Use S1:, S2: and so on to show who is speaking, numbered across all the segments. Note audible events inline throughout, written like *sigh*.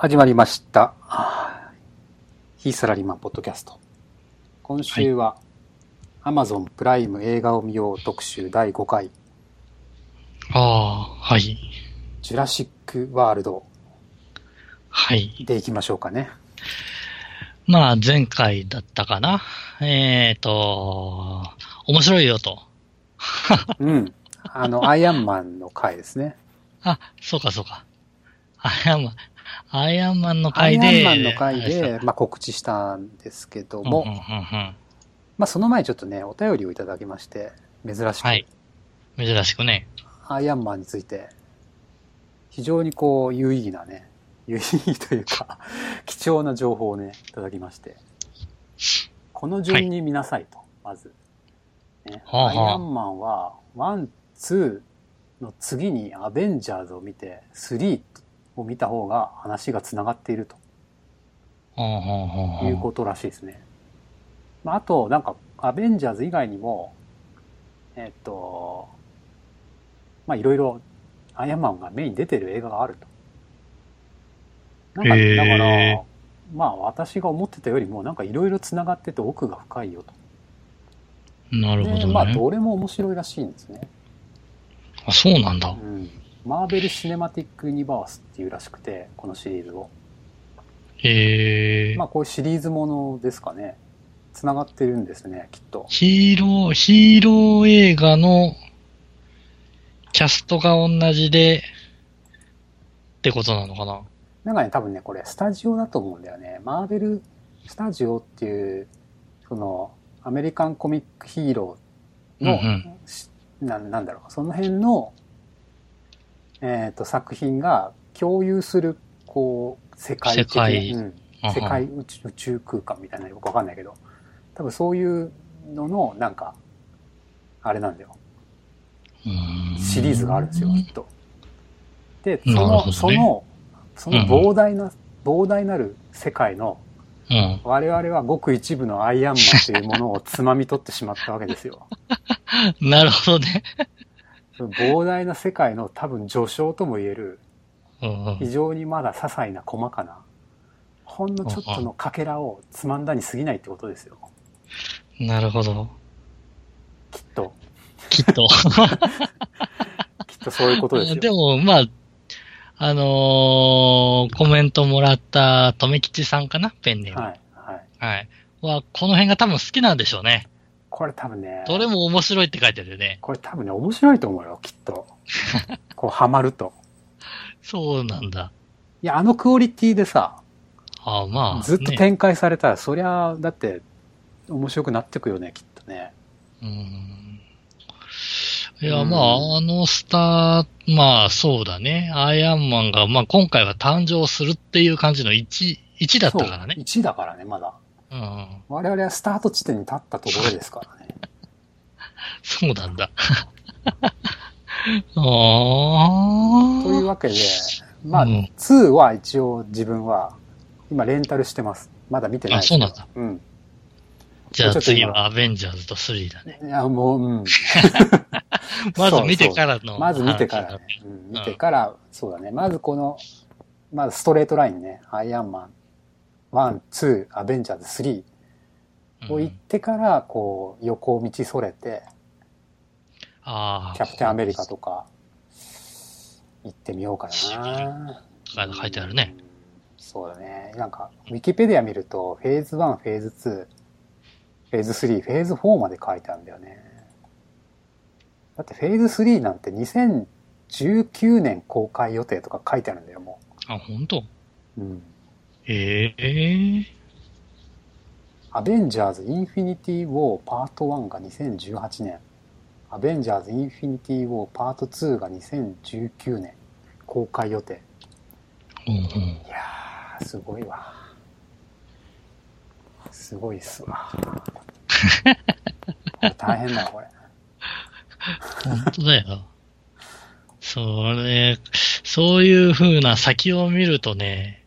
S1: 始まりました。非サラリーマンポッドキャスト。今週は、Amazon プライム映画を見よう特集第5回、
S2: ああ、はい。
S1: ジュラシックワールド
S2: はい。
S1: でいきましょうかね。
S2: まあ、前回だったかな。えっ、と、面白いよと。*laughs*
S1: うん。あの、アイアンマンの回ですね。
S2: あ、そうかそうか。アイアンマン、アイアンマンの
S1: ア
S2: 回で。
S1: イアンマンの回で、まあ、告知したんですけど
S2: うんうん
S1: も、
S2: うんうん
S1: まあ、その前にちょっとね、お便りをいただきまして、珍しく、
S2: はい。珍しくね。
S1: アイアンマンについて、非常にこう、有意義なね、有意義というか、*laughs* 貴重な情報をね、いただきまして、この順に見なさいと、まず。ね、
S2: はあはあ
S1: アイアンマンは、 one、two の次にアベンジャーズを見て、 three を見た方が話が繋がっているということらしいですね。まあ、あと、なんか、アベンジャーズ以外にも、えっと、まあ、いろいろ、アイアンマンがメインに出てる映画があると。なんか、だから、まあ、私が思ってたよりも、なんかいろいろ繋がってて奥が深いよと。で、
S2: なるほどね。
S1: まあ、どれも面白いらしいんですね。
S2: あ、そうなんだ
S1: う。ん。マーベル・シネマティック・ユニバースっていうらしくて、このシリーズを。
S2: えー
S1: まあ、こういうシリーズものですかね。繋がってるんですね、きっと。
S2: ヒーロー、ヒーロー映画のキャストが同じで、ってことなのかな？
S1: なんかね、多分ね、これ、スタジオだと思うんだよね。マーベル・スタジオっていう、その、アメリカンコミックヒーローの、
S2: うん
S1: しななんだろう、その辺の、えっ、と、作品が共有する、こう、世界的
S2: 世界
S1: うん、世界宇宙宇宙空間みたいなのよくわかんないけど、多分そういうのの、なんか、あれなんだよ。
S2: うーん
S1: シリーズがあるんですよ、きっと。で、その、
S2: ね
S1: その、その膨大な、膨大なる世界の、
S2: うん。
S1: 我々はごく一部のアイアンマンというものをつまみ取ってしまったわけですよ。*laughs*
S2: なるほどね。
S1: 膨大な世界の多分序章とも言える、非常にまだ些細な細かな、ほんのちょっとのかけらをつまんだに過ぎないってことですよ。
S2: なるほど。
S1: きっと。
S2: きっと。*laughs*
S1: きっとそういうことですよ。*laughs*
S2: でも、まあ、あのーコメントもらった、とめきちさんかな？ペンネーム。
S1: はい。はい。
S2: はい。は、この辺が多分好きなんでしょうね。
S1: これ多分ね、
S2: どれも面白いって書いてるよね。
S1: これ多分ね、面白いと思うよ、きっと。*laughs* こう、ハマると。
S2: そうなんだ。
S1: いや、あのクオリティでさ、
S2: ああまあ、
S1: ずっと
S2: ね
S1: 展開されたら、そりゃ、だって、面白くなってくよね、きっとね。
S2: うん。いや、
S1: うん
S2: まあ、あのスター、まあ、そうだね。アイアンマンが、まあ、今回は誕生するっていう感じの1、1だったからね。
S1: 1だからね、まだ。
S2: うん。
S1: 我々はスタート地点に立ったところですからね。*laughs*
S2: そうなんだ。*laughs* ああ。
S1: というわけで、まあ、
S2: うん
S1: 2は一応自分は、今レンタルしてます。まだ見てない
S2: あそうなんだ。
S1: うん。
S2: じゃあ次はアベンジャーズと3だね。
S1: いや、もう、うん。*laughs*
S2: まず見てからの。
S1: まず見てからね。うん、見てから、そうだね。まずこの、まずストレートラインね。アイアンマン、1、2、アベンジャーズ3
S2: うん
S1: を行ってから、こう、横道それて。キャプテンアメリカとか、行ってみようかな。
S2: 書いてあるね。
S1: うんそうだね。なんか、ウィキペディア見ると、フェーズ1、フェーズ2、フェーズ3、フェーズ4まで書いてあるんだよね。だってフェーズ3なんて2019年公開予定とか書いてあるんだよ、も
S2: あ、本当？
S1: う。うん。
S2: ええ
S1: アベンジャーズ・インフィニティ・ウォーパート1が2018年。アベンジャーズ・インフィニティ・ウォーパート2が2019年公開予定。
S2: うんうん。
S1: いやー、すごいわ。すごいっすわ。大変だわ、これ。
S2: 本当だよ。それ、そういう風な先を見るとね、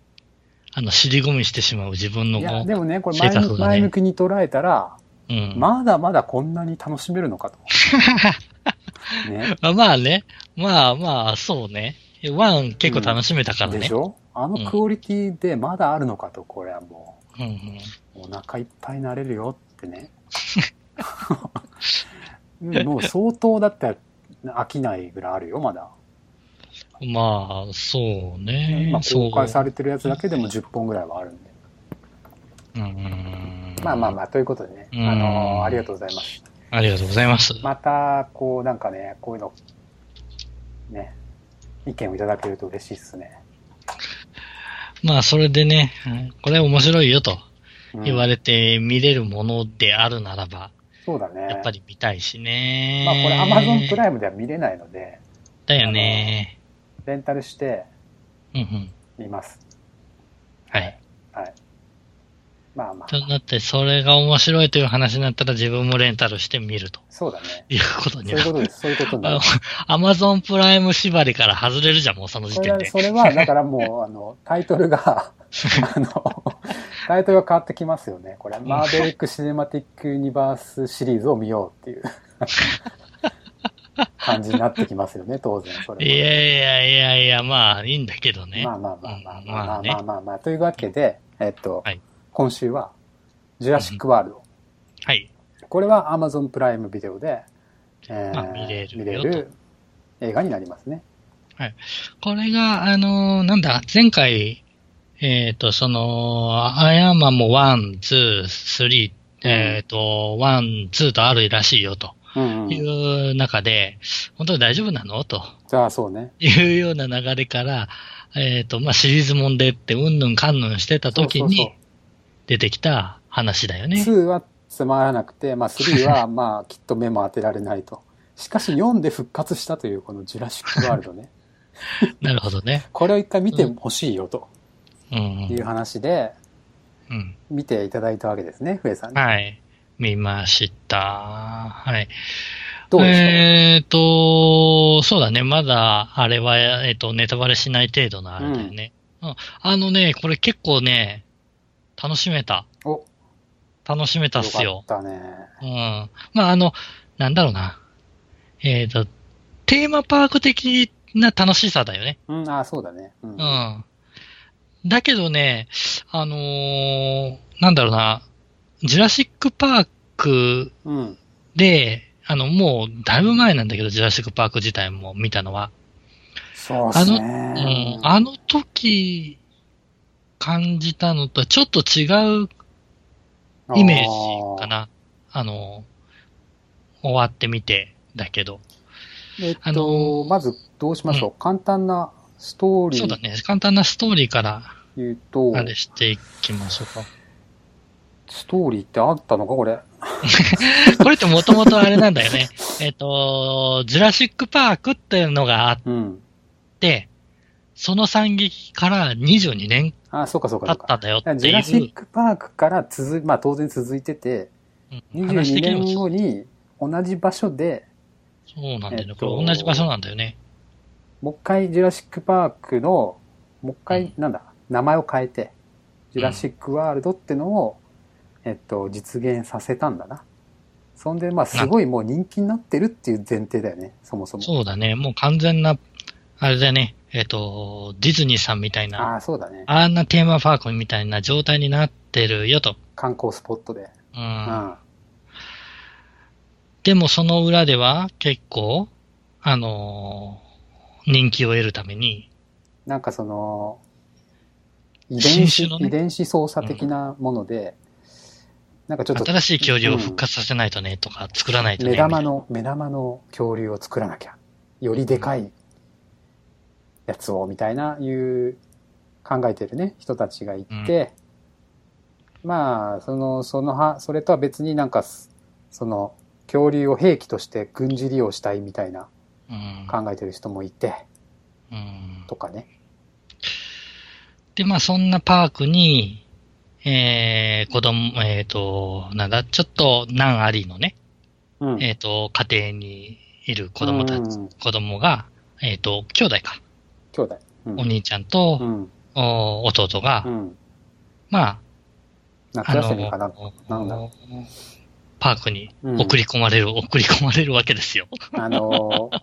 S2: あの、尻込みしてしまう自分の
S1: いや、
S2: こ
S1: でもね、これ前,、
S2: 性格がね
S1: 前向きに捉えたら、
S2: う、うん。
S1: まだまだこんなに楽しめるのかと。*laughs* ね。
S2: あまあね。まあまあ、そうね。ワン結構楽しめたからね
S1: でし。ょ？あのクオリティでまだあるのかと、これはも
S2: うんうん。
S1: う、お腹いっぱいになれるよってね。*laughs* うんもう相当だって飽きないぐらいあるよ、まだ。
S2: まあ、そうね。
S1: 今
S2: そう
S1: 公開されてるやつだけでも10本ぐらいはあるんで。
S2: うん。
S1: まあまあまあ、ということでね、
S2: うん
S1: あのーありがとうございます。
S2: ありがとうございます。
S1: また、こう、なんかね、こういうの、ね、意見をいただけると嬉しいっすね。
S2: まあ、それでね、これ面白いよと
S1: うん
S2: 言われて見れるものであるならば、
S1: そうだね。
S2: やっぱり見たいしね。
S1: まあこれ Amazon プライムでは見れないので、
S2: だよね。
S1: レンタルして
S2: うんうん。
S1: 見ます。
S2: はい。
S1: はい。まあまあ、
S2: だって、それが面白いという話になったら自分もレンタルして見ると
S1: そうだね。
S2: いうこと
S1: そう
S2: になる。
S1: いうことです。そういうことになる。
S2: アマゾンプライム縛りから外れるじゃん、もうその時
S1: それは、
S2: 点で。
S1: それは、だからもう、あの、*laughs* タイトルが、あの、タイトルが変わってきますよね。これ、マーベリック・シネマティック・ユニバースシリーズを見ようっていう感じになってきますよね、*laughs* 当然、それは。
S2: いやいやいやいや、まあ、いいんだけどね。
S1: まあまあまあまあまあまあ
S2: まあね
S1: まあまあまあ。というわけで、えっと
S2: はい、
S1: 今週は、ジュラシック・ワールド。
S2: はい。
S1: これは Amazon プライムビデオで、えー
S2: まあ見れるよ
S1: 見れる映画になりますね。
S2: これが、あのーなんだ、前回、えっ、と、その、アイアンマンも1、2、3、えっ、と、1、2とあるらしいよと
S1: うんうん。
S2: いう中で、本当に大丈夫なの？と
S1: じゃあそうね。
S2: いうような流れから、えっ、と、まあ、シリーズもんでって、うんぬんかんぬんしてた時
S1: そうそう
S2: に出てきた話だよね。
S1: 2はつまらなくて、まあ3はまあきっと目も当てられないと。しかし4で復活したというこのジュラシック・ワールドね。*laughs*
S2: なるほどね。
S1: これを一回見てほしいよと
S2: うん
S1: いう話で
S2: うん。
S1: 見ていただいたわけですね、ふえさん。
S2: はい。見ました。はい。
S1: どうですか、
S2: えっ、と、そうだね。まだ、あれは、えっ、と、ネタバレしない程度のあれだよね。うん。あのね、これ結構ね、楽しめた。
S1: お、
S2: 楽しめたっすよ。
S1: よかったね。
S2: うん。まあ、あの、なんだろうな。えっ、と、テーマパーク的な楽しさだよね。
S1: うん、あそうだね。うん。
S2: うん。だけどね、あのーなんだろうな。ジュラシックパーク
S1: うん。
S2: で、あの、もう、だいぶ前なんだけど、ジュラシックパーク自体も見たのは。
S1: そうっす
S2: うん
S1: ね。。
S2: あの時、感じたのとはちょっと違うイメージかな。あの、終わってみて、だけど。
S1: えっと、
S2: あの
S1: まずどうしましょう。簡単なストーリー
S2: そうだね。簡単なストーリーから、
S1: 言うと、
S2: あれしていきましょうか。
S1: ストーリーってあったのかこれ？*laughs*
S2: これってもともとあれなんだよね。*laughs* えっと、ジュラシックパークっていうのがあっ
S1: うん。
S2: て、その惨劇から22年
S1: あ、そうかそうか
S2: 経
S1: そうか。
S2: ったんだよって
S1: ジュラシックパークから続い、まあ当然続いてて、
S2: うん話
S1: 22
S2: 的にも
S1: 年後に同じ場所で、
S2: そうなんだよね。
S1: えっと
S2: これ同じ場所なんだよね。
S1: もう一回ジュラシックパークの、もう一回、
S2: うん
S1: なんだ、名前を変えて、ジュラシックワールドってのを、えっと、実現させたんだな。そんで、まあすごいもう人気になってるっていう前提だよね、そもそも。
S2: そうだね。もう完全な、あれだよね。えっ、と、ディズニーさんみたいな、
S1: ああ、そうだね。
S2: あんなテーマパークみたいな状態になってるよと。
S1: 観光スポットで。
S2: う。
S1: うんん。
S2: でもその裏では結構、あのー人気を得るために、
S1: なんかその、遺伝子、
S2: ね
S1: 遺伝子操作的なもので、なんかちょっと、
S2: 新しい恐竜を復活させないとね、とか、作らないとね。
S1: 目玉の、目玉の恐竜を作らなきゃ。よりでかいやつを、みたいな、いう、考えてるね、人たちがいて、まあ、その、そのは、それとは別になんか、その、恐竜を兵器として軍事利用したいみたいな
S2: うん
S1: 考えてる人もいて、
S2: うん
S1: とかね。
S2: で、まあそんなパークに、えー、子供、えっ、と、なんだ、ちょっと難ありのね、
S1: うん。
S2: えっ、と、家庭にいる子供たち、
S1: うん
S2: 子供が、えっ、と、兄弟か。
S1: 兄弟。うん
S2: お兄ちゃんと
S1: う、ん。
S2: お弟が、
S1: うん。
S2: まあ、
S1: 夏休みかな。なんだろ
S2: パークに
S1: うん
S2: 送り込まれる、*laughs* 送り込まれるわけですよ。
S1: あのー、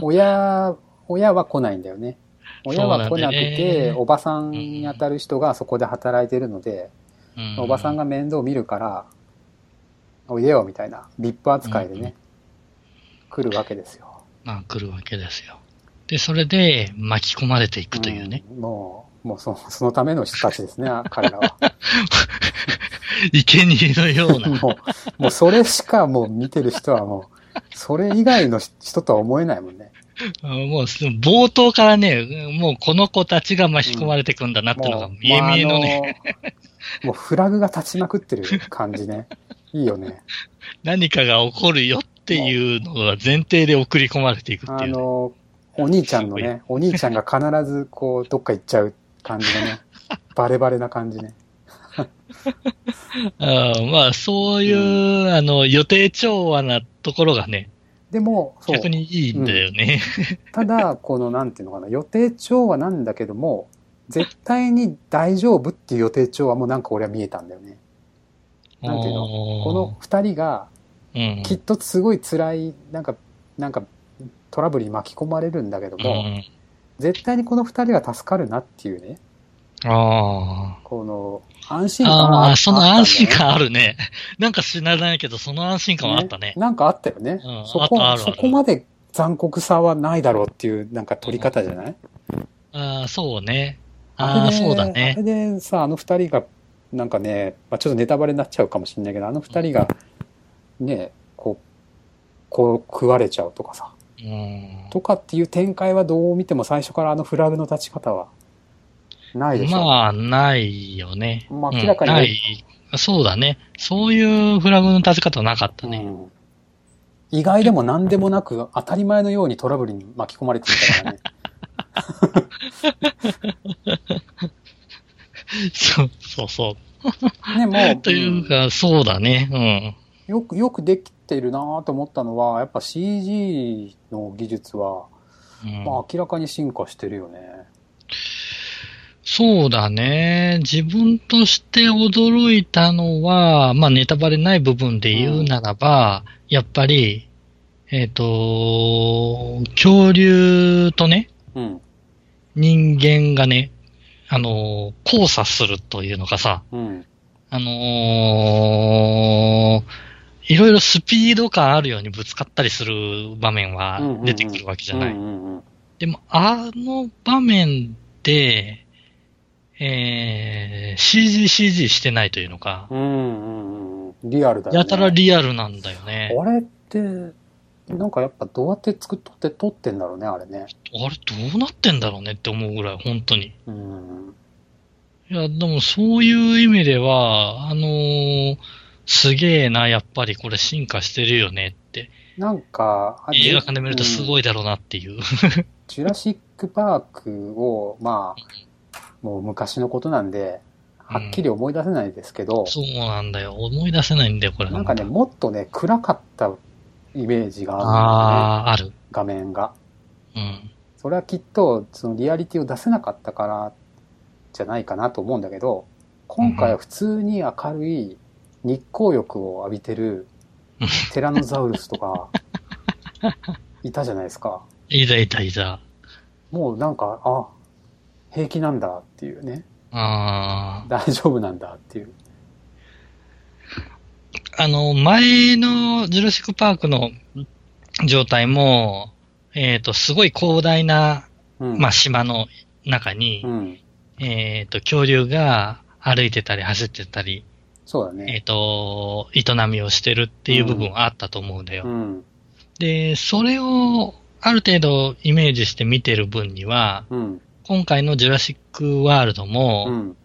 S1: 親、親は来ないんだよね。親は来なくて、
S2: ね
S1: おばさんに当たる人がそこで働いてるので、
S2: うん
S1: おばさんが面倒見るから、おいでよみたいな、VIP 扱いでね、来るわけですよ。
S2: まあ、来るわけですよ。で、それで巻き込まれていくというね。
S1: んもう、もうそそのための人たちですね、*laughs* 彼らは。*laughs*
S2: 生贄のような。*laughs*
S1: もう、もうそれしかもう見てる人はもう、それ以外の人とは思えないもんね。
S2: もう、冒頭からね、もうこの子たちが巻き込まれていくんだなっていうのが見え見えのね、
S1: まああのもうフラグが立ちまくってる感じね。いいよね。
S2: 何かが起こるよっていうのが前提で送り込まれていくって
S1: あ
S2: いうね、
S1: の、お兄ちゃんのね、お兄ちゃんが必ずこう、どっか行っちゃう感じのね。*laughs* バレバレな感じね。*laughs*
S2: あーまあ、そういう、あの、予定調和なところがね、
S1: でも。
S2: 逆にいいんだよね。
S1: ただ、この、なんていうのかな、予定調和なんだけども、絶対に大丈夫っていう予定調和もなんか俺は見えたんだよね。なんていうの？この二人が、
S2: うん、
S1: きっとすごい辛い、なんか、なんか、トラブルに巻き込まれるんだけども、
S2: うん
S1: 絶対にこの二人は助かるなっていうね、
S2: あ
S1: この、安心
S2: あ。
S1: 感は
S2: ああ、その安心感あるね。*laughs* なんか知らないけど、その安心感はあったね。
S1: なんかあったよね。
S2: うん
S1: そこ、
S2: ああ
S1: そこまで残酷さはないだろうっていう、なんか取り方じゃない、
S2: ああ、そうね。ああ、そうだ
S1: あれ
S2: ね。
S1: でさ、あの二人が、なんかね、まあ、ちょっとネタバレになっちゃうかもしれないけど、あの二人が、ね、こう、こう食われちゃうとかさ、
S2: うん。
S1: とかっていう展開はどう見ても最初からあのフラグの立ち方は、ないでしょ。
S2: まあ、ないよね。
S1: まあ明らかに
S2: うんない。そうだね。そういうフラグの立ち方はなかったね。
S1: うん意外でも何でもなく当たり前のようにトラブルに巻き込まれていたからね。*laughs*
S2: そうそうそう。*laughs*
S1: ね、もう、
S2: というか、そうだね。
S1: うんよく、よくできてるなと思ったのは、やっぱ CG の技術は、
S2: うん。うん
S1: まあ明らかに進化してるよね。
S2: そうだね。自分として驚いたのは、まあネタバレない部分で言うならば、やっぱり、えっ、と、恐竜とね、
S1: うん。
S2: 人間がね、あの、交差するというのがさ、
S1: うん。
S2: あのーいろいろスピード感あるようにぶつかったりする場面は出てくるわけじゃない。でも、あの場面で、えー、CG、CG してないというのか、
S1: うんうんうん。リアルだよね。
S2: やたらリアルなんだよね。
S1: あれって、なんかやっぱどうやって作っとって撮ってんだろうね、あれね。
S2: あれどうなってんだろうねって思うぐらい、本当に。
S1: うん。
S2: いや、でもそういう意味では、あのーすげえな、やっぱりこれ進化してるよねって。
S1: なんか、あ
S2: 映画館で見るとす
S1: い。
S2: ごいだろうなっていう。
S1: ジュラシックパークを、まあ、もう昔のことなんで、はっきり思い出せないですけど、
S2: そうなんだよ。思い出せないんだよ、これ。
S1: なんかね、もっとね、暗かったイメージがあるね。
S2: あある。
S1: 画面が。
S2: うん。
S1: それはきっと、そのリアリティを出せなかったから、じゃないかなと思うんだけど、今回は普通に明るい日光浴を浴びてるテラノザウルスとか、*laughs* いたじゃないですか。
S2: いたいたいた。
S1: もうなんか、あ、平気なんだっていうね。
S2: あ
S1: 大丈夫なんだっていう。
S2: あ。あの、前のジュラシックパークの状態も、えっ、と、すごい広大な、
S1: うん。
S2: まあ、島の中に
S1: う、ん。
S2: えっ、と、恐竜が歩いてたり走ってたり、えっ、
S1: そうだね。
S2: と、営みをしてるっていう部分はあったと思うんだよ。
S1: うん。
S2: で、それをある程度イメージして見てる分には、
S1: うん。
S2: 今回のジュラシックワールドも、
S1: うん。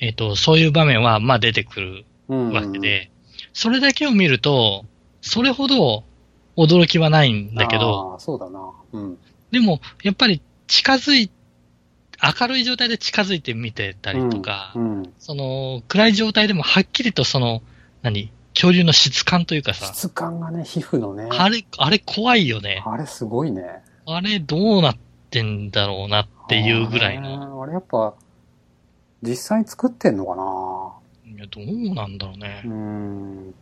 S2: えっ、と、そういう場面は、まあ出てくる
S1: うん。
S2: わけで、それだけを見ると、それほど驚きはないんだけど、
S1: ああ、そうだな。うん。
S2: でも、やっぱり近づい、明るい状態で近づいて見てたりとか、
S1: うん。
S2: その、暗い状態でもはっきりとその、何恐竜の質感というかさ、
S1: 質感がね、皮膚のね。
S2: あれ、あれ怖いよね。
S1: あれすごいね。
S2: あれどうなってんだろうなっていうぐらいの。
S1: の。あれやっぱ、実際に作ってんのかない
S2: やどうなんだろうね
S1: う。ん。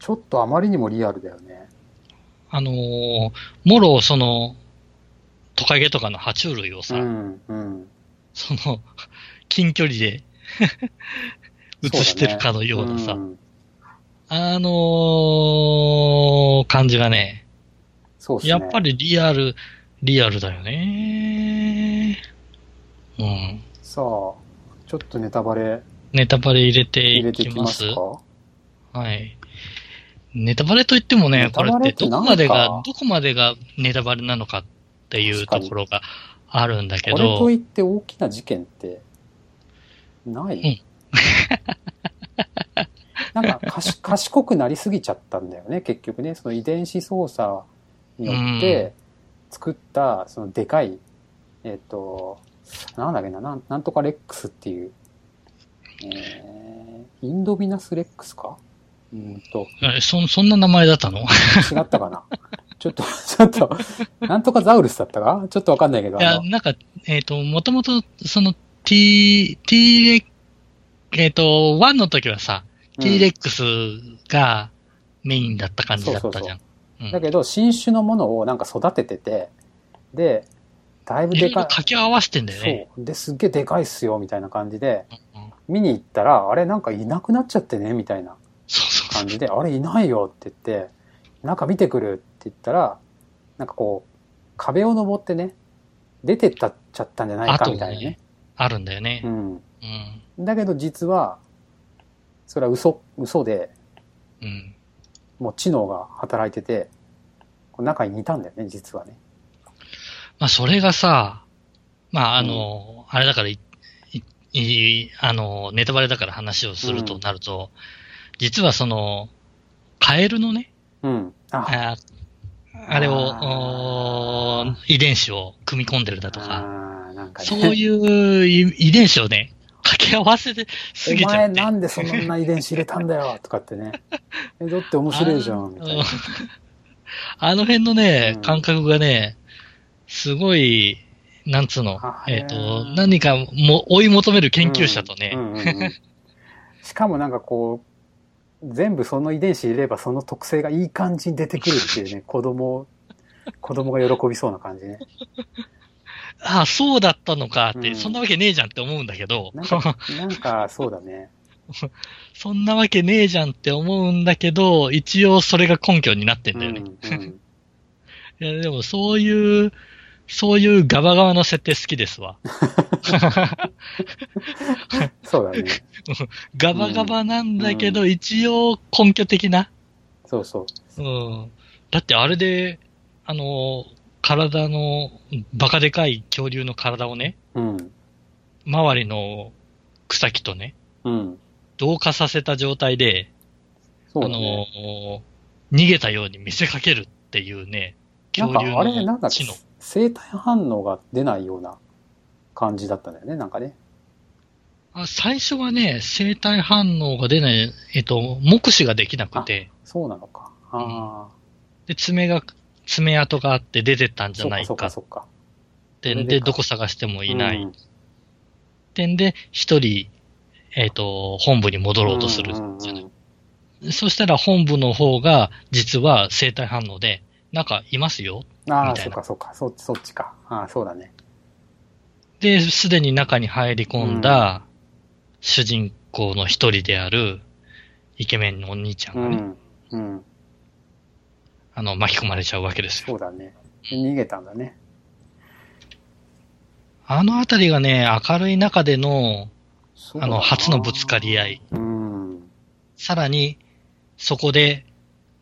S1: ちょっとあまりにもリアルだよね。
S2: あのーもろその、トカゲとかの爬虫類をさ、
S1: うん。うん。
S2: その、近距離で *laughs* 映してるかのようなさ、
S1: ん
S2: あのー感じがね、
S1: そうですね。
S2: やっぱりリアル、リアルだよね。うん。
S1: さあ、ちょっとネタバレ
S2: ネタバレ入れていきま
S1: てきます
S2: はい。ネタバレといってもねこれってどこまでがどこまでがネタバレなのかっていうところがあるんだけ
S1: これと
S2: ど、
S1: いって大きな事件って、ない、
S2: うん。*laughs*
S1: なんかかし、*laughs* 賢くなりすぎちゃったんだよね、結局ね。その遺伝子操作によって作った、そのでかい、えっ、と、なんだっけな、なんなんとかレックスっていう、えー、インドビナスレックスか？うんと、
S2: えそそんな名前だったの？
S1: 違ったかな？*laughs* ちょっと、ちょっと、なんとかザウルスだったか？ちょっとわかんないけど、
S2: いや、なんか、えっ、と、もともと、その T、T レえっ、と、1の時はさ、
S1: うん。
S2: T レックスがメインだった感じだったじゃん。うん。
S1: だけど、新種のものをなんか育ててて、で、だいぶでかい。
S2: 掛け合わせてんだよね。
S1: そう。で、すっげえでかいっすよ、みたいな感じで、
S2: うん
S1: 見に行ったら、あれなんかいなくなっちゃってね、みたいな。感じで、あれいないよって言って、中見てくるって言ったら、なんかこう、壁を登ってね、出てったっちゃったんじゃないか、みたいなね。
S2: あるんだよね
S1: う。ん。
S2: うん。
S1: だけど実は、それは嘘、嘘で、
S2: うん。
S1: もう知能が働いてて、こう中にいたんだよね、実はね。
S2: まあ、それがさ、まあ、あの、あれだからい、い、いあの、ネタバレだから話をするとなると、実はその、カエルのね、
S1: うん。あ、
S2: ああれを遺伝子を組み込んでるだとか、
S1: あーなんかね。
S2: そういうい遺伝子をね、掛け合わせてす
S1: お
S2: ぎちゃって。
S1: 前なんでそんな遺伝子入れたんだよとかってね。*laughs* え、だって面白いじゃん、みたいな。
S2: あの辺のね
S1: うん、
S2: 感覚がね、すごい、なんつうの？
S1: あ、
S2: えっ、
S1: ー、
S2: 何かも追い求める研究者とね、
S1: うんうんうんうん。*laughs* しかもなんかこう、全部その遺伝子入れればその特性がいい感じに出てくるっていうね、*laughs* 子供、子供が喜びそうな感じね。
S2: あ *laughs* あ、そうだったのかって、
S1: うん。
S2: そんなわけねえじゃんって思うんだけど、
S1: なんか、なんかそうだね。
S2: そんなわけねえじゃんって思うんだけど、一応それが根拠になってんだよね。
S1: うんうん。
S2: いや、でもそういう、そういうガバガバの設定好きですわ。*laughs*
S1: そうだね。
S2: ガバガバなんだけど、一応根拠的な。
S1: そうそう。
S2: うん。だってあれで、あの、体の、バカでかい恐竜の体をね、
S1: うん。
S2: 周りの草木とね、
S1: うん。
S2: 同化させた状態で、あ
S1: そうだね。
S2: の、逃げたように見せかけるっていうね、恐竜の知能。、
S1: 生体反応が出ないような感じだったんだよね、なんかね。
S2: あ最初はね、生体反応が出ない、えっと、目視ができなくて、
S1: そうなのか。ああ、
S2: で、爪が、爪痕があって出てったんじゃ
S1: そっかそっ
S2: ないか
S1: そっか。
S2: で、
S1: でか
S2: どこ探してもいない。
S1: うん
S2: ってんで、一人、えっ、と、本部に戻ろうとする
S1: うん
S2: じゃない。
S1: うんうん
S2: そしたら本部の方が、実は生体反応で、なんかいますよ。
S1: ああ、そっかそっか。そっち、そっちか。ああ、そうだね。
S2: で、すでに中に入り込んだ、主人公の一人である、イケメンのお兄ちゃん
S1: う
S2: がね、
S1: ん。うん。
S2: あの、巻き込まれちゃうわけですよ。
S1: そうだね。逃げたんだね。
S2: あのあたりがね、明るい中での、あの、初のぶつかり合い。
S1: うん。
S2: さらに、そこで、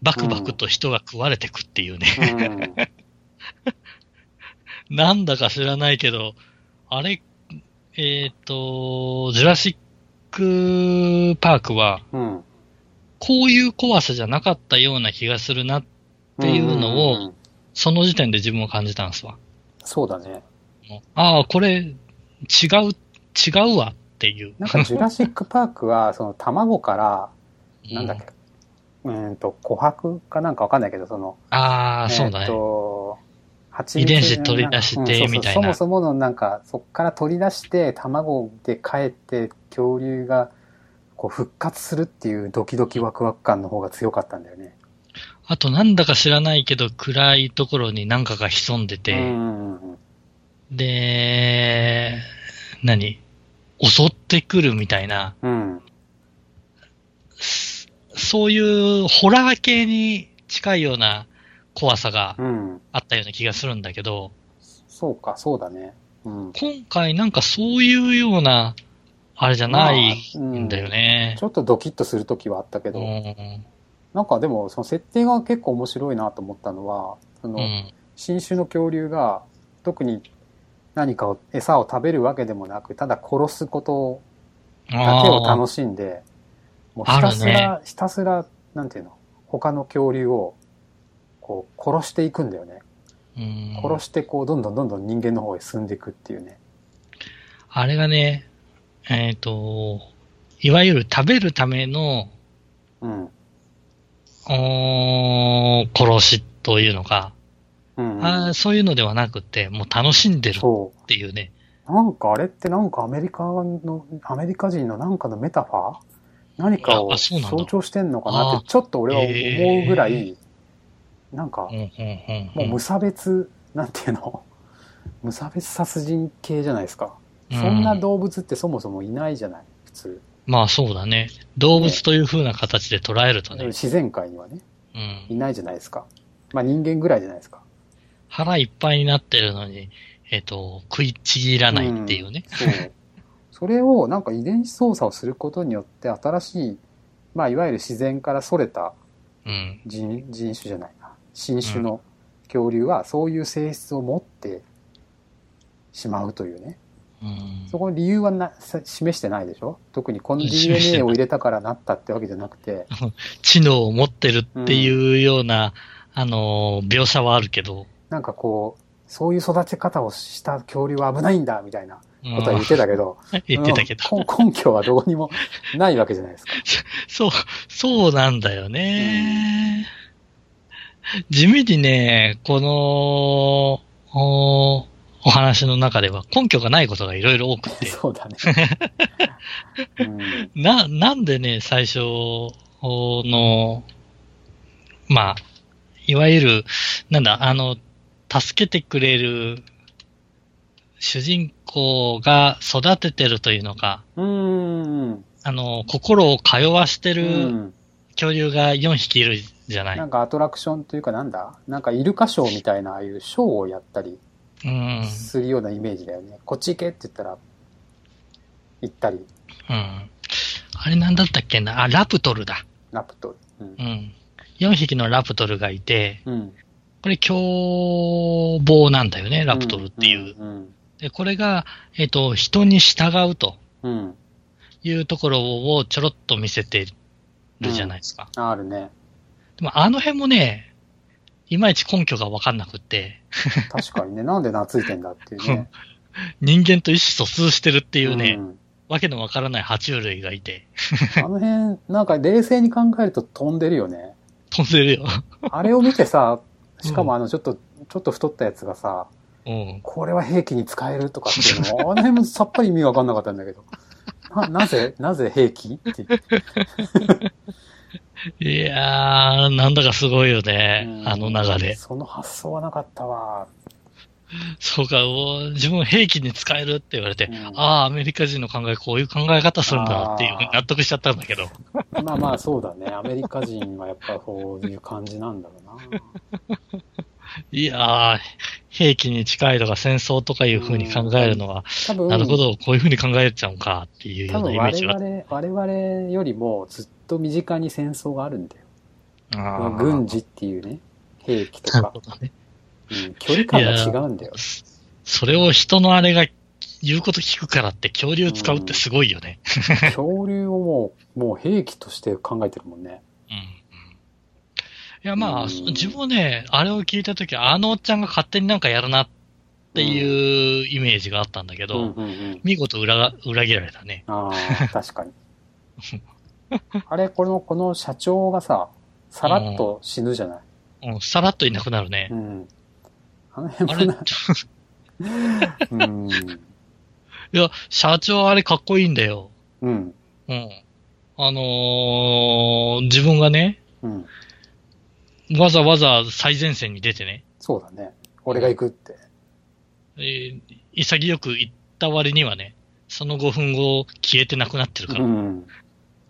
S2: バクバクと人が食われてくっていうね。
S1: うん。
S2: なんだか知らないけど、あれ、えっ、と、ジュラシックパークは、
S1: うん。
S2: こういう怖さじゃなかったような気がするな、っていうのを
S1: んんん
S2: その時点で自分は感じたんですわ。
S1: そうだね。
S2: ああ、これ、違う、違うわっていう。
S1: なんかジュラシックパークは、*laughs* その卵から、なんだっけ、うーんと、琥珀かなんかわかんないけど、その、
S2: ああ、そうだ
S1: えっ
S2: ね。
S1: と、
S2: 遺伝子取り出してみたいな。
S1: そもそものなんか、そっから取り出して、卵で帰って、恐竜が、こう、復活するっていうドキドキワクワク感の方が強かったんだよね。
S2: あとなんだか知らないけど暗いところに何かが潜んでて、
S1: うんうんうん。
S2: で、何？襲ってくるみたいな、
S1: うん。
S2: そういうホラー系に近いような怖さが
S1: うん。
S2: あったような気がするんだけど、
S1: そうか、そうだね。うん。
S2: 今回なんかそういうような、あれじゃない
S1: まあうん
S2: んだよね
S1: ち。ょっとドキッとするときはあったけど、
S2: うん。
S1: なんかでもその設定が結構面白いなと思ったのは、その
S2: うん。
S1: 新種の恐竜が特に何かを餌を食べるわけでもなく、ただ殺すことだけを楽しんで、もうひたすら、ひたすら、なんていうの、他の恐竜をこう殺していくんだよね。
S2: うん
S1: 殺してこうどんどんどんどん人間の方へ進んでいくっていうね。
S2: あれがね、えっ、と、いわゆる食べるための、
S1: うん。
S2: おー殺しというのか、
S1: うん、うん。
S2: あーそういうのではなくて、もう楽しんでるっ。ていうね。
S1: なんかあれってなんかアメリカの、アメリカ人のなんかのメタファー？何かを象徴してんのかなっ
S2: あ
S1: てちょっと俺は思うぐらい、なんか
S2: うんうんうん
S1: もう無差別、なんていうの？*laughs* 無差別殺人系じゃないですか。
S2: うん
S1: そんな動物ってそもそもいないじゃない普通。
S2: まあそうだね。動物という風な形で捉えるとね、
S1: 自然界にはね、
S2: うん
S1: いないじゃないですか。まあ人間ぐらいじゃないですか。
S2: 腹いっぱいになってるのに、えっ、と、食いちぎらないっていうね。
S1: そう。*laughs* それをなんか遺伝子操作をすることによって新しい、まあいわゆる自然から逸れた
S2: うん。
S1: 人人種じゃないな。新種の恐竜はそういう性質を持ってしまうというね。
S2: うん。
S1: そこの理由はなさ示してないでしょ？特にこの DNA を入れたからなったってわけじゃなくて、*laughs*
S2: 知能を持ってるっていうような、あのー、描写はあるけど、
S1: なんかこう、そういう育て方をした恐竜は危ないんだみたいな
S2: うん。
S1: ことは言ってたけど、*laughs*
S2: 言ってたけど。
S1: 根拠はどこにもないわけじゃないですか。*laughs*
S2: そう、そうなんだよね。地味にね、この、おお話の中では根拠がないことがいろいろ多くて、
S1: そうだね。う *laughs* ん
S2: な、なんでね、最初の、まあ、いわゆる、なんだ、あの、助けてくれる主人公が育ててるというのか、
S1: うーん。
S2: あの、心を通わして
S1: う
S2: る
S1: ん。
S2: 恐竜が4匹いるじゃない。
S1: なんかアトラクションというかなんだ？なんかイルカショーみたいなああいうショーをやったり
S2: うん。
S1: するようなイメージだよね。こっち行けって言ったら行ったり、
S2: うん。あれなんだったっけな？あ、ラプトルだ。
S1: ラプトル。うん
S2: う。ん。4匹のラプトルがいて、
S1: うん。
S2: これ凶暴なんだよね、ラプトルっていう。
S1: うん。
S2: で、これが、えっ、と、人に従うと
S1: うん。
S2: いうところをちょろっと見せてるじゃないですか。
S1: あるね。
S2: でもあの辺もね、いまいち根拠がわかんなくって、
S1: 確かにね、なんで懐いてんだっていうね。
S2: 人間と意思疎通してるっていうね、
S1: ん
S2: わけのわからない爬虫類がいて、
S1: あの辺、なんか冷静に考えると飛んでるよね。
S2: 飛んでるよ。
S1: あれを見てさ、しかもあのちょっと、ちょっと太ったやつがさ、
S2: うん。
S1: これは兵器に使えるとかっていうの？も、あの辺もさっぱり意味わかんなかったんだけど。な、なぜ？なぜ兵器？って。
S2: いやー、なんだかすごいよね
S1: う、ん
S2: あの流れ。
S1: その発想はなかったわ。
S2: そうか、自分兵器に使えるって言われて、
S1: うん
S2: ああ、アメリカ人の考え、こういう考え方するんだっていうふうに納得しちゃったんだけど。
S1: まあまあそうだね。アメリカ人はやっぱそういう感じなんだろうな。
S2: いやー、兵器に近いとか戦争とかいうふうに考えるのは、なるほど、こういうふうに考えちゃうんかっていうようなイメージが。
S1: 我々、我々よりもずっと身近に戦争があるんだよ。
S2: あー
S1: 軍事っていうね、兵器とか
S2: ね。
S1: うん、距離感が違うんだよ。
S2: それを人のあれが言うこと聞くからって恐竜使うってすごいよね。
S1: 恐竜をもう、もう兵器として考えてるもんね。
S2: うんや、まあ、
S1: うん
S2: 自分もね、あれを聞いたとき、あのおっちゃんが勝手になんかやるなっていうイメージがあったんだけど、
S1: うんうんうん。
S2: 見事裏が裏切られたね。
S1: ああ、確かに。*laughs* あれ、この、この社長がさ、さらっと死ぬじゃない？
S2: うん、さらっといなくなるね
S1: う。ん。あの辺も
S2: い
S1: な、*laughs* うん。
S2: や、社長あれかっこいいんだよ。
S1: うん。
S2: うん。あのー自分がね、
S1: うん。
S2: わざわざ最前線に出てね、
S1: そうだね。俺が行くって。
S2: えー潔く言った割にはね、その5分後消えてなくなってるから、
S1: うん。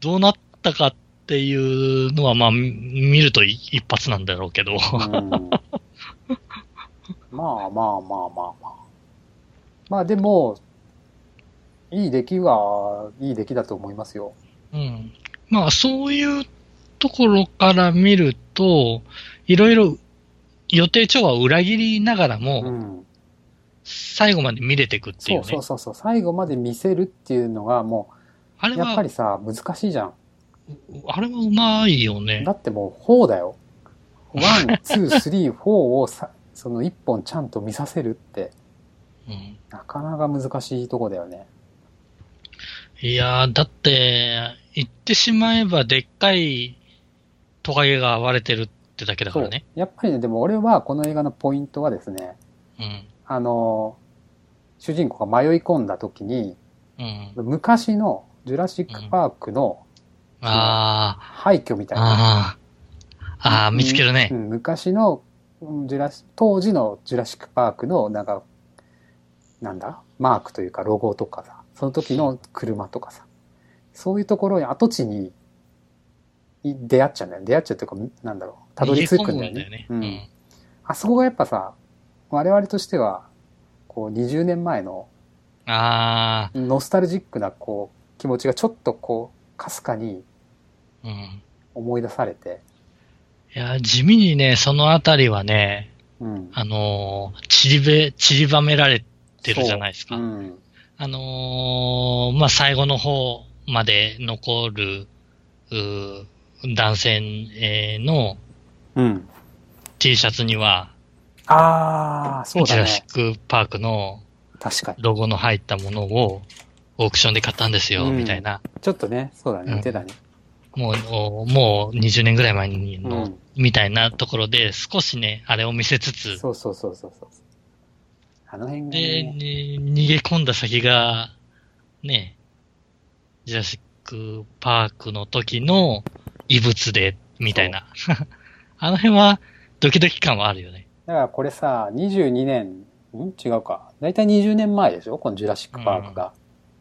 S2: どうなったかっていうのは、まあ、み見るとい一発なんだろうけど、
S1: うんまあまあまあまあまあ。まあでも、いい出来はいい出来だと思いますよ。
S2: うん。まあ、そういうところから見ると、いろいろ予定調和を裏切りながらも、
S1: うん。
S2: 最後まで見れていくってい
S1: そうう
S2: ね。
S1: そうそうそう。最後まで見せるっていうのがもう、
S2: あれは、
S1: やっぱりさ、難しいじゃん。
S2: あれはうまいよね
S1: だ。ってもう4だよ。 one、two、three、four をさ、*laughs* その一本ちゃんと見させるって、
S2: うん、
S1: なかなか難しいとこだよね。
S2: いやー、だって、言ってしまえばでっかいトカゲが割れてるってだけだからね。
S1: やっぱりね、でも俺はこの映画のポイントはですね、
S2: うん。
S1: あの、主人公が迷い込んだ時に、
S2: うん。
S1: 昔のジュラシックパークの
S2: あ
S1: 廃墟みた
S2: あ、
S1: いな。
S2: ああ、ああ、見つけるね
S1: う。ん昔のうんジュラシ、当時のジュラシックパークの、なんか、なんだ？マークというかロゴとかさ、その時の車とかさ、そういうところに跡地にい出会っちゃうんだよね。出会っちゃうというか、なんだろう。たどり着くんだよね。
S2: う
S1: うんん。あそこがやっぱさ、我々としては、こう20年前の
S2: ああ、
S1: ノスタルジックなこう気持ちがちょっとこう、かすかに
S2: うん。
S1: 思い出されて、
S2: いや、地味にね、そのあたりはね、
S1: うん。
S2: あのー散りべ、散りばめられてるじゃないですか。
S1: そううん。
S2: あのーまあ、最後の方まで残る、うー男性えーの
S1: うん。
S2: T シャツには、
S1: ああ、そうだ
S2: ジュラシ
S1: ね。
S2: ックパークの
S1: 確かに。
S2: ロゴの入ったものをオークションで買ったんですよ、
S1: うん
S2: みたいな。
S1: ちょっとね、そうだね、
S2: うん
S1: 似てたね。
S2: もう、おもう20年ぐらい前にの、
S1: うん
S2: みたいなところで少しね、あれを見せつつ、
S1: そうそうそうそうそう。あの辺が
S2: で、
S1: ね、
S2: ね逃げ込んだ先が、ね、ジュラシックパークの時の異物で、みたいな。あの辺は、ドキドキ感はあるよね。
S1: だからこれさ、22年、ん？違うか。だいたい20年前でしょ？このジュラシックパークが。だか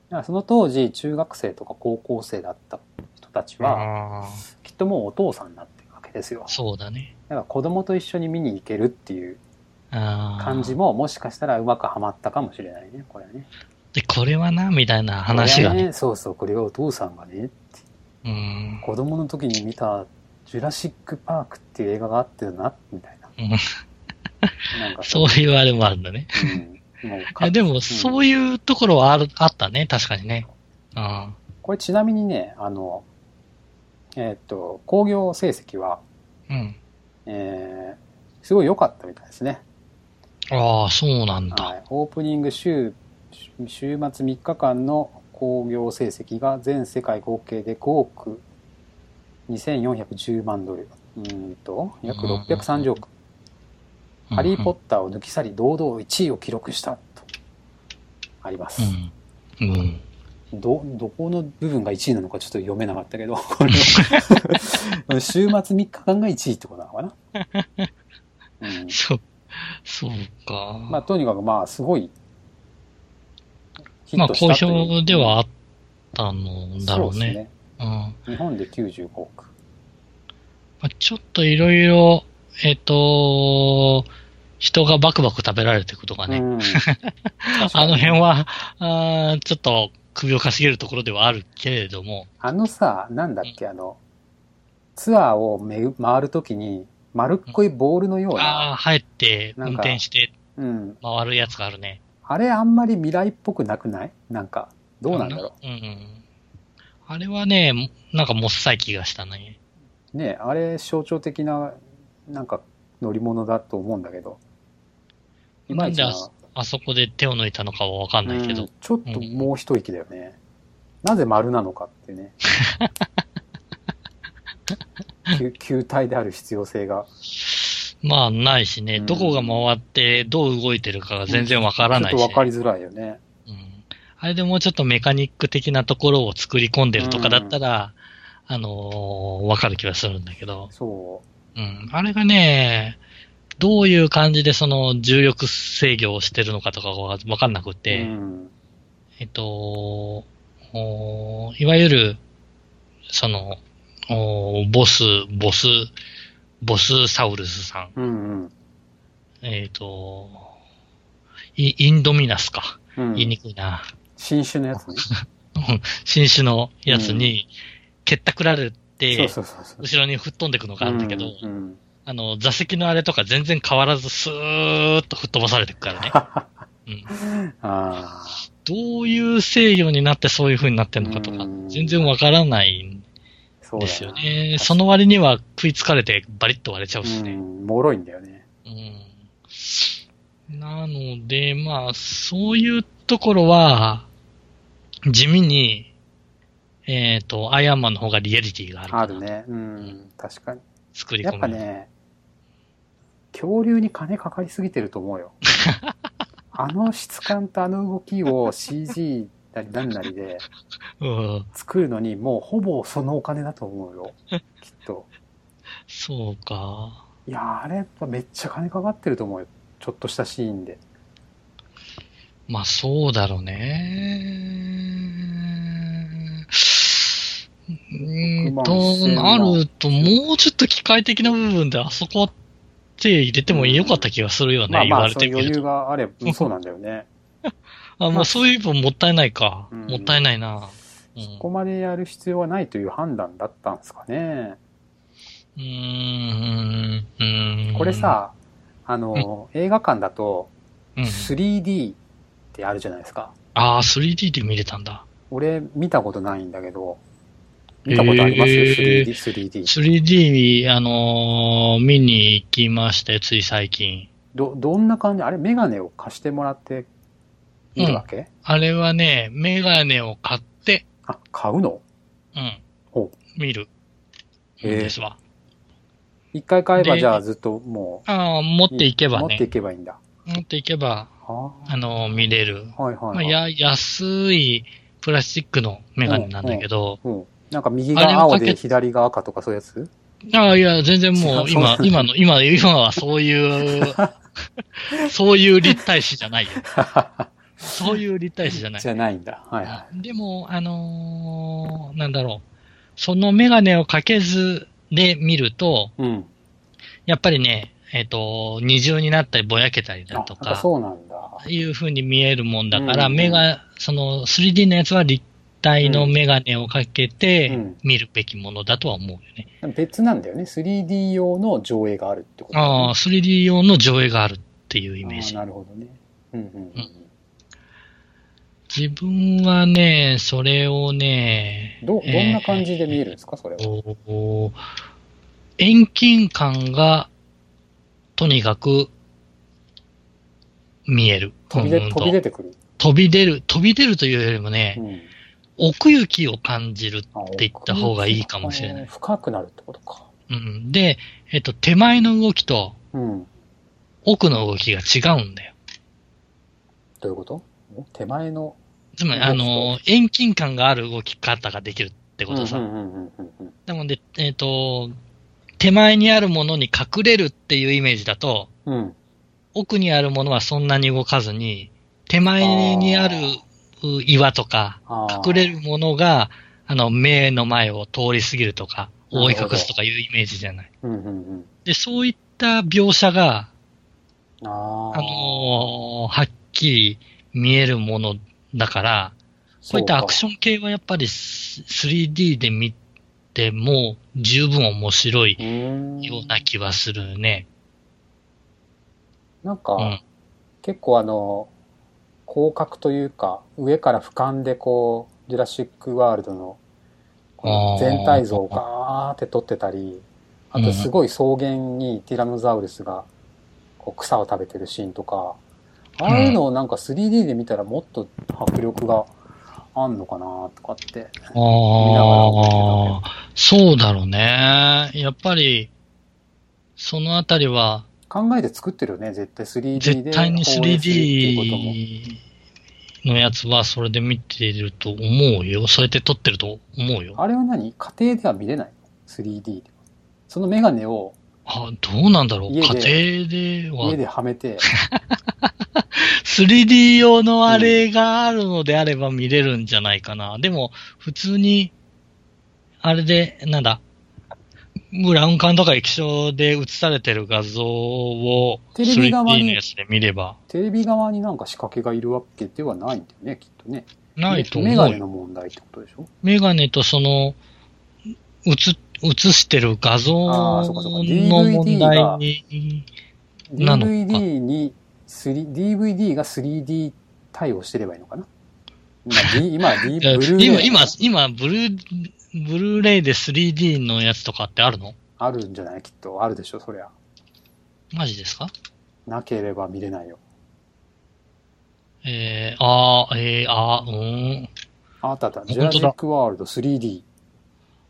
S1: らその当時、中学生とか高校生だった人たちは、きっともうお父さんになってるわけですよ。
S2: そうだね。
S1: だから子供と一緒に見に行けるっていう。感じも、もしかしたらうまくはまったかもしれないね、これね。
S2: で、これはな、みたいな話がね。
S1: そうそう、これがお父さんがね、
S2: うん。
S1: 子供の時に見たジュラシックパークっていう映画があってるな、みたいな。
S2: うん
S1: なんか
S2: そういうあれもあるんだね。
S1: うん。もう *laughs*
S2: い
S1: か
S2: や、でも、そういうところはある、あったね、確かにね。うん。
S1: これちなみにね、あの、えーっと、工業成績は、
S2: うん。
S1: えー、すごい良かったみたいですね。
S2: ああ、そうなんだ。
S1: はい。オープニング週、週末3日間の工業成績が全世界合計で5億2410万ドル。うーんと、約630億。ハリー・ポッターを抜き去り堂々1位を記録したと。あります。
S2: うん。うん。
S1: ど、どこの部分が1位なのかちょっと読めなかったけど、こ *laughs* れ週末3日間が1位ってことなのかな？*laughs* うん、
S2: そう、そうか。
S1: まあ、とにかくまあ、すごい、ヒ
S2: まあ、
S1: ットし
S2: 好
S1: たという
S2: 評ではあったのだろうね。
S1: そう日本で95億。
S2: あ、ちょっといろいろ、えっ、と、人がバクバク食べられていくとかね。
S1: うん、*laughs*
S2: あの辺は、あーちょっと首をかしげるところではあるけれども、
S1: あのさ、なんだっけ、あの、ツアーを回るときに、丸っこいボールのよう
S2: ああ、
S1: な、
S2: 入って運転して
S1: うん。
S2: 回るやつがあるね。
S1: あれあんまり未来っぽくなくない？なんか、どうなんだろ
S2: う？んうん。あれはね、もなんかもっさい気がしたね。
S1: う。ねあれ象徴的な、なんか、乗り物だと思うんだけど。いまいちな
S2: なんであそこで手を抜いたのかはわかんないけど
S1: うん。ちょっともう一息だよね。なぜ丸なのかってね。*laughs* 球球体である必要性が。
S2: まあ、ないしね、
S1: うん
S2: どこが回ってどう動いてるかが全然わからないし、
S1: ちょっとわかりづらいよね。
S2: うん。あれでもうちょっとメカニック的なところを作り込んでるとかだったら、あのーわかる気はするんだけど。
S1: そ
S2: うん。あれがね、どういう感じでその重力制御をしてるのかとかがわかんなくて、
S1: うん。
S2: えっと、おいわゆる、その、おボス、ボス、ボスサウルスさん、
S1: うんうん。
S2: えっ、と、イインドミナスか。
S1: うん。
S2: 言いにくいな。
S1: 新種のやつね。
S2: う *laughs* ん新種のやつに、蹴ったくられて。後ろに吹っ飛んでくのがあるんだけど、
S1: うんうん
S2: あの、座席のあれとか全然変わらずスーッと吹っ飛ばされてくからね。*laughs* うん、
S1: あ
S2: どういう制御になってそういう風になってんのかとか
S1: うん、
S2: 全然わからない
S1: そうだ
S2: ですよ
S1: な
S2: ね。その割には食いつかれてバリッと割れちゃうしね。
S1: うん、脆いんだよね。
S2: うん。なので、まあ、そういうところは、地味に、えっ、と、アイアンマンの方がリアリティがある
S1: あるね。うん、確かに。やっ
S2: 作り込み。
S1: ぱね、恐竜に金かかりすぎてると思うよ。*laughs* あの質感とあの動きを CG なり何なりで *laughs*
S2: うん。
S1: 作るのにもうほぼそのお金だと思うよ。*laughs* きっと。
S2: そうか。
S1: いやーあれはめっちゃ金かかってると思うよ。ちょっとしたシーンで。
S2: まあ、そうだろうね。うーん
S1: 6
S2: と、
S1: 万1000
S2: な
S1: 万
S2: ると、もうちょっと機械的な部分であそこ手入れてもよかった気がするよね、
S1: まあまあ、
S2: 言われ
S1: そういう余裕
S2: てみると。
S1: があれば、そうなんだよね。
S2: あ、もうそういう分もったいないか。
S1: うん
S2: もったいないな。うん
S1: ここまでやる必要はないという判断だったんですかね。
S2: うーん、うーん。
S1: これ、さ、あの、映画館だと
S2: うん、
S1: 3D ってあるじゃないですか。
S2: ああ、3D で見れたんだ。
S1: 俺見たことないんだけど、見たことあります、
S2: へー
S1: 3D、3D。
S2: 3D、あのー見に行きましたよ、つい最近。
S1: ど、どんな感じ？あれ、メガネを貸してもらって見るわけ、
S2: あれはね、メガネを買って、
S1: あ、買うの？
S2: うん
S1: ほ、
S2: 見る。
S1: へえ
S2: ですわ。
S1: 一回買えば
S2: で
S1: じゃあずっとも
S2: ああ、持
S1: う。
S2: っていけば
S1: 持ってい
S2: ね。
S1: けばいいんだ。
S2: 持っていけば、
S1: は
S2: あのー見れる。
S1: あ、はいはい、
S2: まあ、
S1: はい。
S2: や、安いプラスチックのメガネなんだけど、
S1: うん。なんか右が青で左が赤とかそういうやつ？
S2: ああ、いや、全然もう今、今の、今、今はそういう、*laughs* そういう立体視じゃないよ。*laughs* そういう立体視じゃない
S1: じ。ゃないんだ。はいは
S2: でも、あのーなんだろう。そのメガネをかけずで見ると、
S1: い。うん。
S2: やっぱりね、えっ、と、二重になったりぼやけたりだとか、
S1: そうなんだ。
S2: いう風に見えるもんだから、
S1: うんうん
S2: 目が、その 3D のやつは立体のメガネをかけ
S1: う
S2: て
S1: ん
S2: 見るべきものだとは思うよね。
S1: 別なんだよね。3D 用の上映があるってことね
S2: ああ、3D 用の上映があるっていうイメージ
S1: あ。なるほどね。うんうんうん。
S2: 自分はね、それをね、
S1: ど、どんな感じで見えるんですか、それは。
S2: 遠近感が、とにかく、見える。
S1: 飛びで、飛び出てくる？
S2: 飛び出る、飛び出るというよりもね、
S1: うん。
S2: 奥行きを感じる。
S1: あ
S2: って言った方がいいかもしれない
S1: あ深くなるってことか。
S2: うん、で、えっと、手前の動きと
S1: うん。
S2: 奥の動きが違うんだよ。
S1: どういうこと？お？手前の。
S2: つまり、あの、遠近感がある動き方ができるってことさ。なので、えっと、手前にあるものに隠れるっていうイメージだと、
S1: うん。うん。
S2: 奥にあるものはそんなに動かずに、手前にあるう岩とか、隠れるものが、あの、目の前を通り過ぎるとか、覆い隠すとかいうイメージじゃない。で、そういった描写が、
S1: ああ。
S2: あのーはっきり見えるものだから、こういったアクシ
S1: ョン。
S2: 系はやっぱり 3D で見ても十分面白いような気はするね。
S1: なんか、
S2: うん。
S1: 結構あの、広角というか、上から俯瞰でこう、ジュラシックワールドの全体像をガーって撮ってたり、あとすごい草原にティラノザウルスがこう草を食べてるシーンとか、ああいうのをなんか 3D で見たらもっと迫力があんのかなとかって。
S2: あ
S1: 見ながら思
S2: あ、そうだろうね。やっぱり、そのあたりは、
S1: 考えて作ってるよね、絶対 3D で。
S2: 絶対に
S1: 放映するっていうことも
S2: 3D のやつはそれで見てると思うよ。そうやって撮ってると思うよ。
S1: あれは何？家庭では見れないの ?3D では。そのメガネを
S2: あ、どうなんだろう。
S1: 家
S2: 庭では
S1: 家ではめて、*laughs*
S2: 3D 用のあれがあるのであれば見れるんじゃないかな。でも、普通に、あれで、なんだ、ブラウン管とか液晶で映されてる画像を
S1: テレビ側に
S2: 3D のやつで見れば、
S1: テレビ側になんか仕掛けがいるわけではないんだよね、きっとね。
S2: ないと
S1: メ
S2: 思うよ。
S1: ガネの問題ってことでしょ？
S2: メガネとその、映、映してる画像の問題に、なのか
S1: DVD に 3, DVD が 3D 対応してればいいのかな？今 D、*laughs* 今 D、ブルーレイ
S2: 今、今、今、ブルー、ブルーレイで 3D のやつとかってあるの？
S1: あるんじゃない？きっと。あるでしょ、そりゃ。
S2: マジですか？
S1: なければ見れないよ。
S2: えー、あー、えー、あー、うーん。
S1: あったあった。ジュラシックワールド 3D。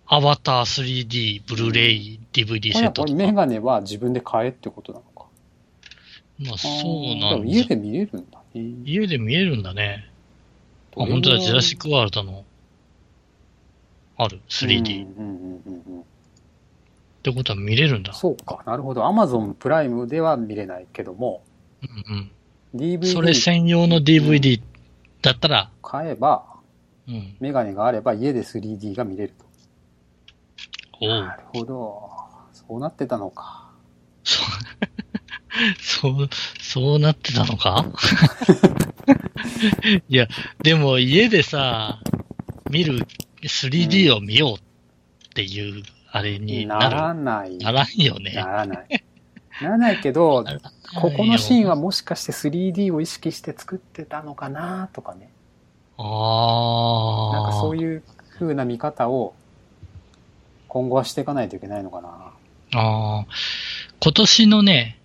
S2: アバター 3D、ブルーレイ、DVD セットか。
S1: ことれメガネは自分で買えってことなのか。
S2: まあ、そうなん
S1: 家で見れるんだね。
S2: 家で見えるんだね。あ、本当だ、ジュラシックワールドの、ある、3D。っ
S1: うんうんうんうんうん。
S2: てことは見れるんだ。
S1: そうか。なるほど。Amazon プライムでは見れないけども、
S2: うんうん。
S1: DVD
S2: それ専用の DVD だったら、
S1: 買えば、
S2: うん。
S1: メガネがあれば家で 3D が見れると。
S2: おう
S1: なるほど。そうなってたのか。
S2: そう、*laughs* そうなってたのか？*laughs* いや、でも家でさ、見る 3D を見ようっていう、あれに
S1: な。らない。
S2: ならんよね。
S1: ならない。ならないけど、*laughs* ここのシーンはもしかして 3D を意識して作ってたのかなとかね。
S2: ああ。
S1: なんかそういう風な見方を今後はしていかないといけないのかな。
S2: ああ。今年のね、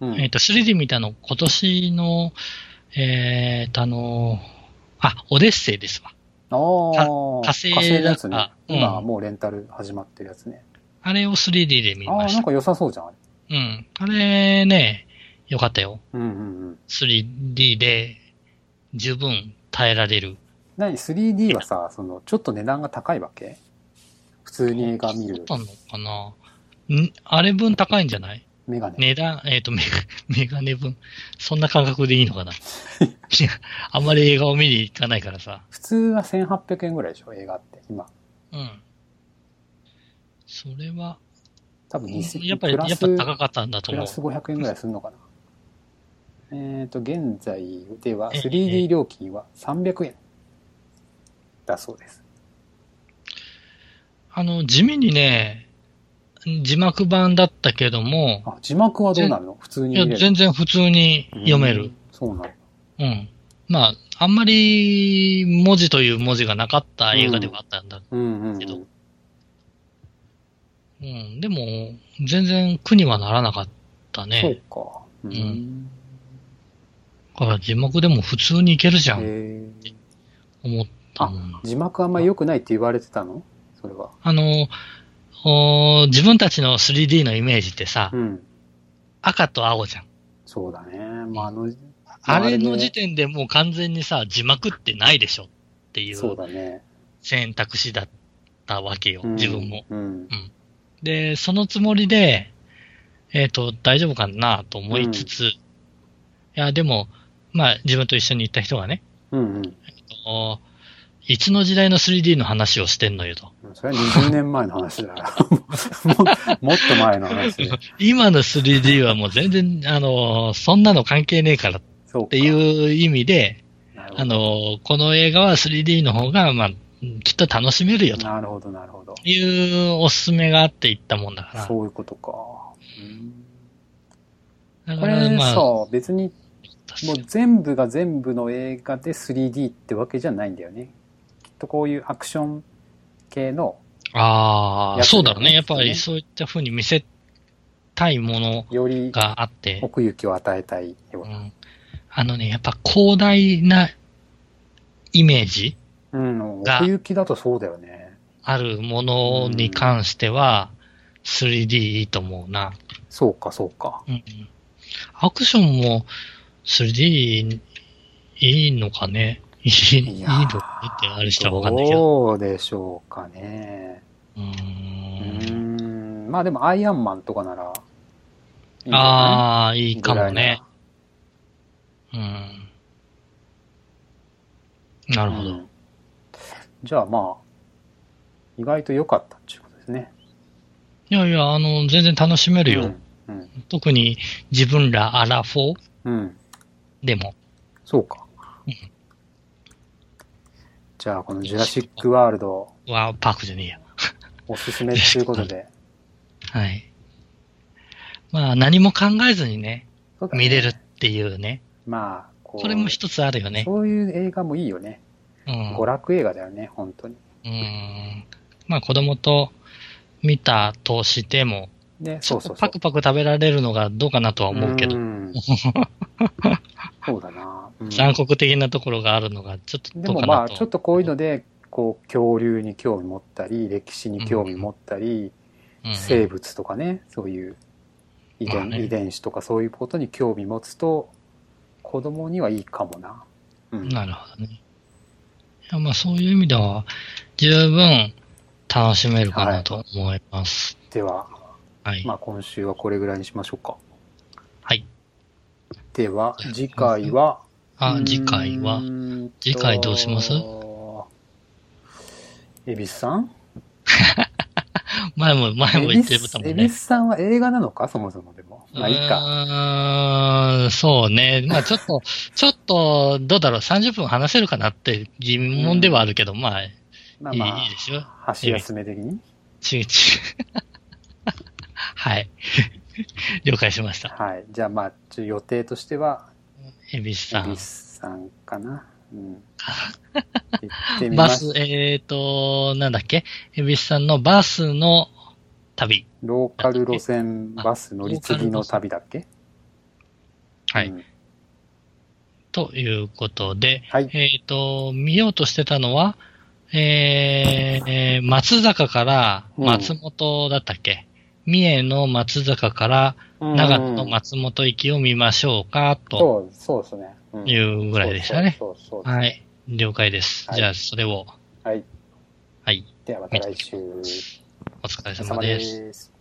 S1: うん。
S2: えっ、と、3D 見たの、今年の、えっ、と、あのあ、オデッセイですわ。
S1: ああ、
S2: 火星
S1: のやつね
S2: だか。うん
S1: 今はもうレンタル始まってるやつね。
S2: あれを 3D で見
S1: ああ、
S2: ました。
S1: なんか良さそうじゃん。あれ
S2: うん。あれね、よかったよ。
S1: うんうんうん。
S2: 3D で十分耐えられる。
S1: 何？3D はさ、その、ちょっと値段が高いわけ？普通に映画見る
S2: そうなのかな？ん？あれ分高いんじゃない？
S1: メガネ。
S2: 値段、えっ、とメガ、*laughs* メガネ分。そんな感覚でいいのかな？*laughs* あんまり映画を見に行かないからさ。
S1: 普通は1800円ぐらいでしょ映画って。今。
S2: うん。それは、
S1: 多分2000
S2: やっぱり、やっぱ高かったんだと思う。
S1: プラス500円ぐらいするのかな。えっ、と、現在では
S2: ええ
S1: 3D 料金は300円だそうです。
S2: あの、地味にね、字幕版だったけども、
S1: あ、字幕はどうなるの？普通に
S2: いや、全然普通に読める
S1: うん。。そうなの。
S2: うん。まあ、あんまり文字という文字がなかった映画ではあったんだ。
S1: うんうん、う
S2: けど
S1: ん。
S2: うん。でも、全然苦にはならなかった
S1: そう
S2: ね。
S1: か。う
S2: うんだから字幕でも普通にいけるじゃん、思ったもん。
S1: 字幕あんまり良くないって言われてたの？それは。
S2: あの、おー自分たちの 3D のイメージってさ、
S1: うん。
S2: 赤と青じゃん。
S1: そうだね。まあ、あの、
S2: あれの
S1: で
S2: 時点でもう完全にさ、字幕ってないでしょってい
S1: そう
S2: う
S1: だね。
S2: 選択肢だったわけよ、
S1: うん
S2: 自分も。。
S1: うん。
S2: で、そのつもりで、えっ、と、大丈夫かなと思いつつ、いや、でも、まあ、自分と一緒に行った人がね、
S1: うんうん。
S2: おいつの時代の 3D の話をしてんのよと。
S1: それは20年前の話だよ。*laughs* ももっと前の話で。
S2: 今の 3D はもう全然、あの、そんなの関係ねえからっ。ていう意味で、あの、この映画は 3D の方が、まあ、きっと楽しめるよと
S1: なるほど、なるほど。
S2: いうおすすめがあって言ったもんだから。
S1: そういうことか。うんこ
S2: だから、
S1: れ
S2: まあ、
S1: さ、別にもう全部が全部の映画で 3D ってわけじゃないんだよね。とこういうアクション系の
S2: ああ、そうだろうね。やっぱりそういった風に見せたいもの
S1: より
S2: があって、
S1: 奥行きを与えたいような。
S2: うん、あのね、やっぱ広大なイメージ
S1: うん、
S2: が
S1: 奥行きだとそうだよね。
S2: あるものに関しては、3D いいと思うな。
S1: そうか、そうか。
S2: うんうん、アクションも 3D いいのかねいい、いいの
S1: いやー
S2: かねってある人はわかんないけど。
S1: どうでしょうかね。
S2: うん
S1: ん。うん。まあでもアイアンマンとかならいいない、
S2: ああ、いいかもね
S1: い。
S2: うん。なるほど。
S1: うんじゃあまあ、意外と良かったっていうことですね。
S2: いやいや、あの、全然楽しめるよ。
S1: うん。
S2: 特に自分らアラフォー
S1: うん。うん。
S2: でも。
S1: そうか
S2: うん。
S1: じゃあこのジュラシックワールド
S2: ワーパークじゃねえや。
S1: おすすめっていうことで。
S2: はい。まあ、何も考えずにね、
S1: ね
S2: 見れるっていうね。
S1: まあ、こ
S2: れも一つあるよね。
S1: そういう映画もいいよね。
S2: うん。
S1: 娯楽映画だよね、本当に。
S2: うん。まあ、子供と見たとしても、
S1: ね、そうそうそう。
S2: パクパク食べられるのがどうかなとは思うけど、
S1: ん *laughs* そうだな。うん
S2: 残酷的なところがあるのがちょっと
S1: で。もまあ、ちょっとこういうので、こう、恐竜に興味持ったり、歴史に興味持ったり、
S2: うん
S1: 生物とかね、そういう遺伝,、
S2: まあね
S1: 遺伝子とかそういうことに興味持つと、子供にはいいかもな。うん。
S2: なるほどね。いやまあそういう意味では十分楽しめるかなと思います。
S1: では、
S2: はい。
S1: まあ今週はこれぐらいにしましょうか。
S2: はい。
S1: では、次回は、
S2: あ、次回は？次回どうします？
S1: 恵比寿さん？*laughs*
S2: 前も、前も言ってたもんね
S1: 恵比寿。さんは映画なのか？そもそもでも。まあいいか。
S2: うーん、そうね。まあちょっと、*laughs* ちょっと、どうだろう、30分話せるかなって疑問ではあるけど、まあ、いい
S1: まあまあ
S2: いいですよ。
S1: 箸休め的に。
S2: ちぐちぐ。*laughs* はい。*laughs* 了解しました。
S1: はい。じゃあまあ、ちょ予定としては、
S2: 恵比寿さん
S1: 恵比寿。さんかな。うん。*laughs*
S2: バ
S1: す
S2: ス、。えっ、と、なんだっけ？恵比寿さんのバスの旅。
S1: ローカル路線バス乗り継ぎの旅だっけ？
S2: はい。
S1: うん
S2: ということで、
S1: はい。
S2: えっ、と、見ようとしてたのは、えーえー松坂から松本だったっけ、三重の松坂から長野の松本行きを見ましょうか、と
S1: そう、そうですね。うん
S2: いうぐらいでしたね。
S1: そうそう
S2: はい。了解です。
S1: はい
S2: じゃあ、それを、
S1: はい。
S2: はい。
S1: ではまた来週。
S2: お疲れ
S1: 様。です。